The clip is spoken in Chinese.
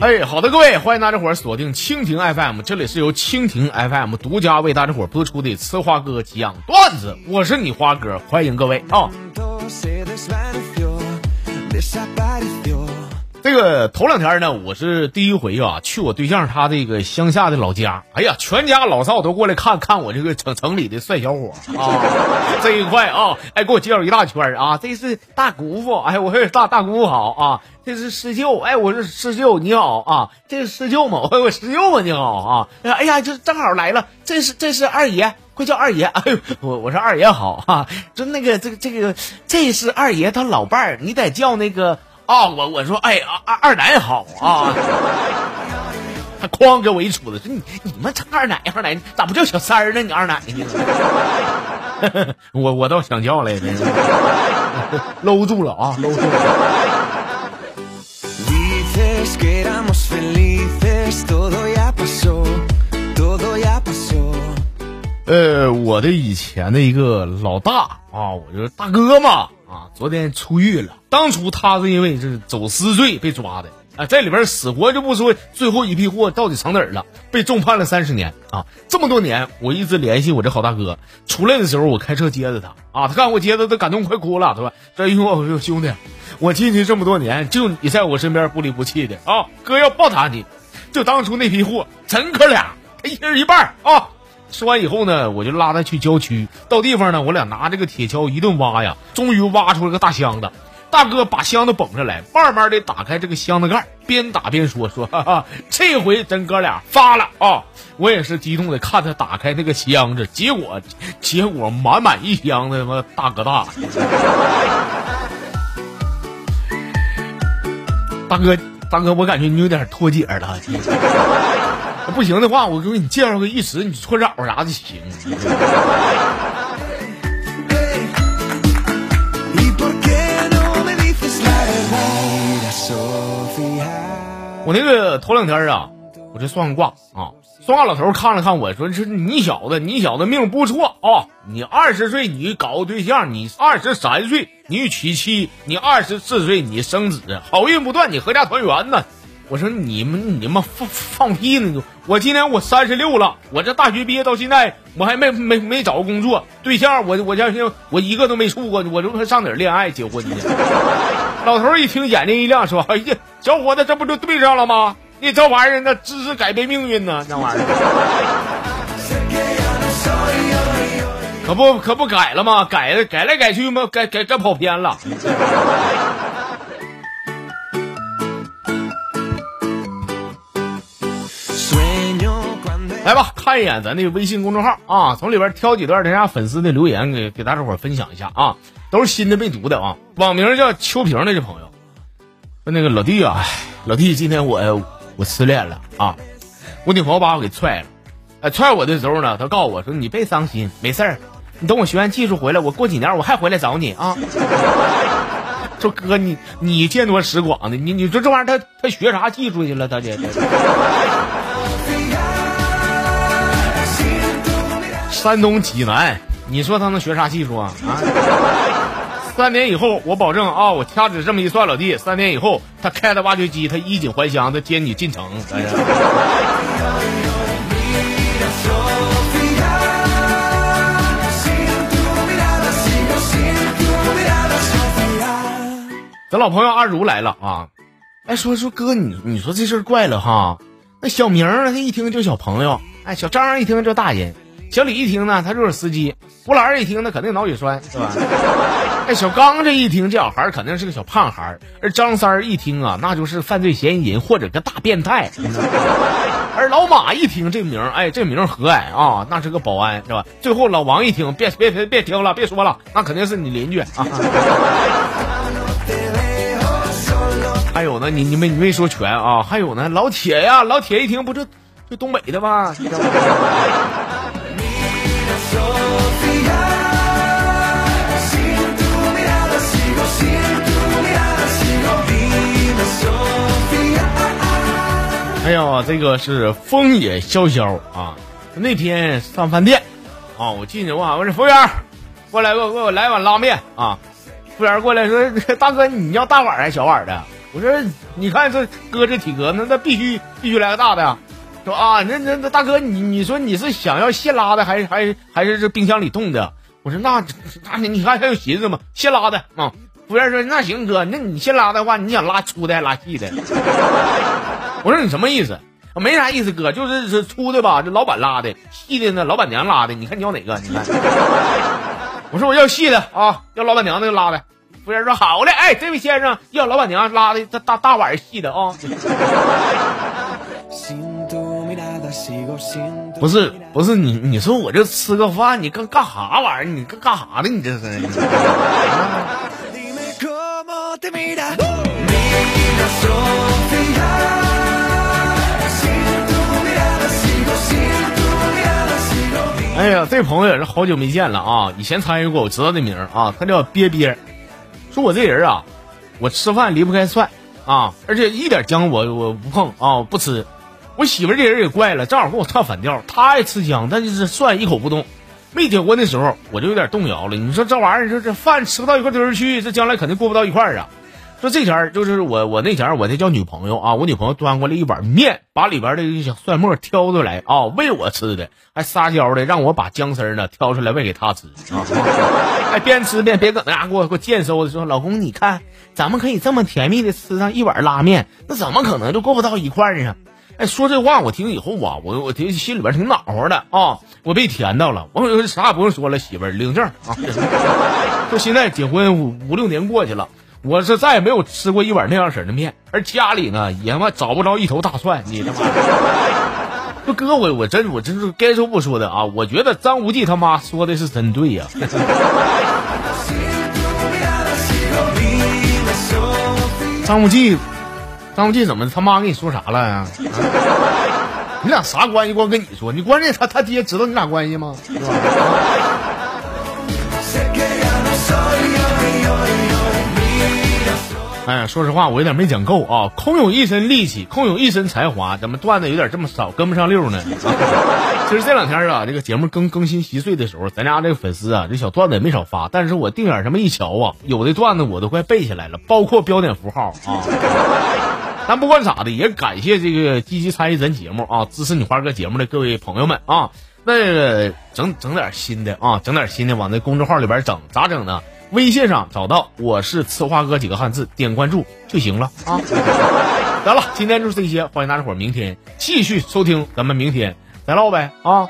哎，好的，各位，欢迎大家伙儿锁定蜻蜓 FM，这里是由蜻蜓 FM 独家为大家伙儿播出的吃花哥讲段子，我是你花哥，欢迎各位啊。这个头两天呢，我是第一回啊，去我对象他这个乡下的老家。哎呀，全家老少都过来看看我这个城城里的帅小伙啊！这一块啊，哎，给我介绍一大圈啊。这是大姑父，哎，我说大大姑父好啊。这是师舅，哎，我是师舅，你好啊。这是师舅吗，我我师舅嘛，你好啊。哎呀，这正好来了，这是这是二爷，快叫二爷。哎呦，我我说二爷好啊。就那个这个这个，这是二爷他老伴儿，你得叫那个。啊，我我说，哎，二二奶好啊！他哐给我一杵子，说你你们称二奶二奶，咋不叫小三儿呢？你二奶呢？我我倒想叫来着，搂住了啊，搂住了。呃，我的以前的一个老大啊，我就是大哥嘛。啊，昨天出狱了。当初他是因为这走私罪被抓的，啊，在里边死活就不说最后一批货到底藏哪儿了，被重判了三十年啊。这么多年，我一直联系我这好大哥，出来的时候我开车接着他啊，他看我接着他感动快哭了，他说：“这我说兄弟，我进去这么多年，就你在我身边不离不弃的啊，哥要报答你。就当初那批货，咱哥俩他一人一半啊。”说完以后呢，我就拉他去郊区。到地方呢，我俩拿这个铁锹一顿挖呀，终于挖出了个大箱子。大哥把箱子捧上来，慢慢的打开这个箱子盖，边打边说：“说 哈哈，这回真哥俩发了啊！”我也是激动的看他打开那个箱子，结果结果满满一箱子他妈大哥大。大哥大哥，我感觉你有点脱节了。不行的话，我给你介绍个一时，你搓澡啥的行。我那个头两天啊，我这算卦啊，算卦老头看了看我说：“这你小子，你小子命不错啊！你二十岁你搞个对象，你二十三岁你娶妻，你二十四岁你生子，好运不断，你阖家团圆呢。”我说你们你们放放屁呢！我今年我三十六了，我这大学毕业到现在，我还没没没找过工作，对象我我家现我一个都没处过，我这上哪恋爱结婚去？老头一听眼睛一亮，说：“哎呀，小伙子，这不就对上了吗？你这玩意儿那知识改变命运呢，那玩意儿可不可不改了吗？改了改来改去吗？改改改跑偏了。”来吧，看一眼咱那个微信公众号啊，从里边挑几段咱家粉丝的留言给给大伙分享一下啊，都是新的没读的啊。网名叫秋萍的这朋友，说那个老弟啊，老弟，今天我我失恋了啊，我女朋友把我给踹了，哎，踹我的时候呢，他告诉我说你别伤心，没事儿，你等我学完技术回来，我过几年我还回来找你啊。说哥，你你见多识广的，你你说这玩意儿他他学啥技术去了？他这。山东济南，你说他能学啥技术啊？啊！三年以后，我保证啊，我掐指这么一算，老弟，三年以后，他开着挖掘机，他衣锦还乡，他接你进城。咱老朋友阿如来了啊！哎，说说哥，你你说这事怪了哈？那小明他一听就小朋友，哎，小张一听就大人。小李一听呢，他就是司机；胡兰一听，那肯定脑血栓，是吧？哎，小刚这一听，这小孩肯定是个小胖孩而张三一听啊，那就是犯罪嫌疑人或者个大变态。而老马一听这名，哎，这名和蔼啊，那是个保安，是吧？最后老王一听，别别别别听了，别说了，那肯定是你邻居啊。还有呢，你你没你没说全啊？还有呢，老铁呀，老铁一听，不就就东北的吗？哎呀，这个是风也萧萧啊！那天上饭店啊，我进去问我说服务员过来给我给我来碗拉面啊！服务员过来说，大哥你要大碗还是小碗的？我说你看这哥这体格，那那必须必须来个大的。说啊，那那那大哥你你说你是想要现拉的还是还是还是这冰箱里冻的？我说那那你看还有寻思吗？现拉的啊！服务员说那行哥，那你现拉的话，你想拉粗的还是拉细的？我说你什么意思？没啥意思，哥，就是是粗的吧，这老板拉的；细的呢，老板娘拉的。你看你要哪个？你看。我说我要细的啊，要老板娘那个拉的。服务员说好嘞，哎，这位先生要老板娘拉的大大大碗细的啊。不是不是你你说我这吃个饭，你干干啥玩意儿？你干干啥的？你这是？这朋友也是好久没见了啊！以前参与过，我知道这名啊，他叫憋憋。说我这人啊，我吃饭离不开蒜啊，而且一点姜我我不碰啊，不吃。我媳妇这人也怪了，正好跟我唱反调，她爱吃姜，但就是蒜一口不动。没结婚的时候我就有点动摇了。你说这玩意儿，这这饭吃不到一块堆儿去，这将来肯定过不到一块儿啊。说这前儿就是我我那前儿我那叫女朋友啊，我女朋友端过来一碗面，把里边的小蒜末挑出来啊喂我吃的，还撒娇的让我把姜丝呢挑出来喂给她吃啊，还边吃边别搁那给我给我贱收的说老公你看咱们可以这么甜蜜的吃上一碗拉面，那怎么可能就过不到一块儿啊？哎，说这话我听以后啊，我我听心里边挺暖和的啊，我被甜到了，我啥也不用说了，媳妇儿领证啊，说现在结婚五五六年过去了。我是再也没有吃过一碗那样式的面，而家里呢也妈找不着一头大蒜。你他妈，不哥，我我真我真是该说不说的啊！我觉得张无忌他妈说的是真对呀。张无忌，张无忌怎么他妈跟你说啥了呀？你俩啥关系？光跟你说，你关键他他爹知道你俩关系吗？是吧？哎，说实话，我有点没讲够啊！空有一身力气，空有一身才华，怎么段子有点这么少，跟不上溜呢？其实这两天啊，这个节目更更新稀碎的时候，咱家这个粉丝啊，这小段子也没少发。但是我定眼这么一瞧啊，有的段子我都快背下来了，包括标点符号啊。但不管咋的，也感谢这个积极参与咱节目啊，支持你花哥节目的各位朋友们啊。那个整整点新的啊，整点新的往那公众号里边整，咋整呢？微信上找到我是吃花哥几个汉字，点关注就行了啊！得了，今天就是这些，欢迎大家伙明天继续收听，咱们明天再唠呗啊！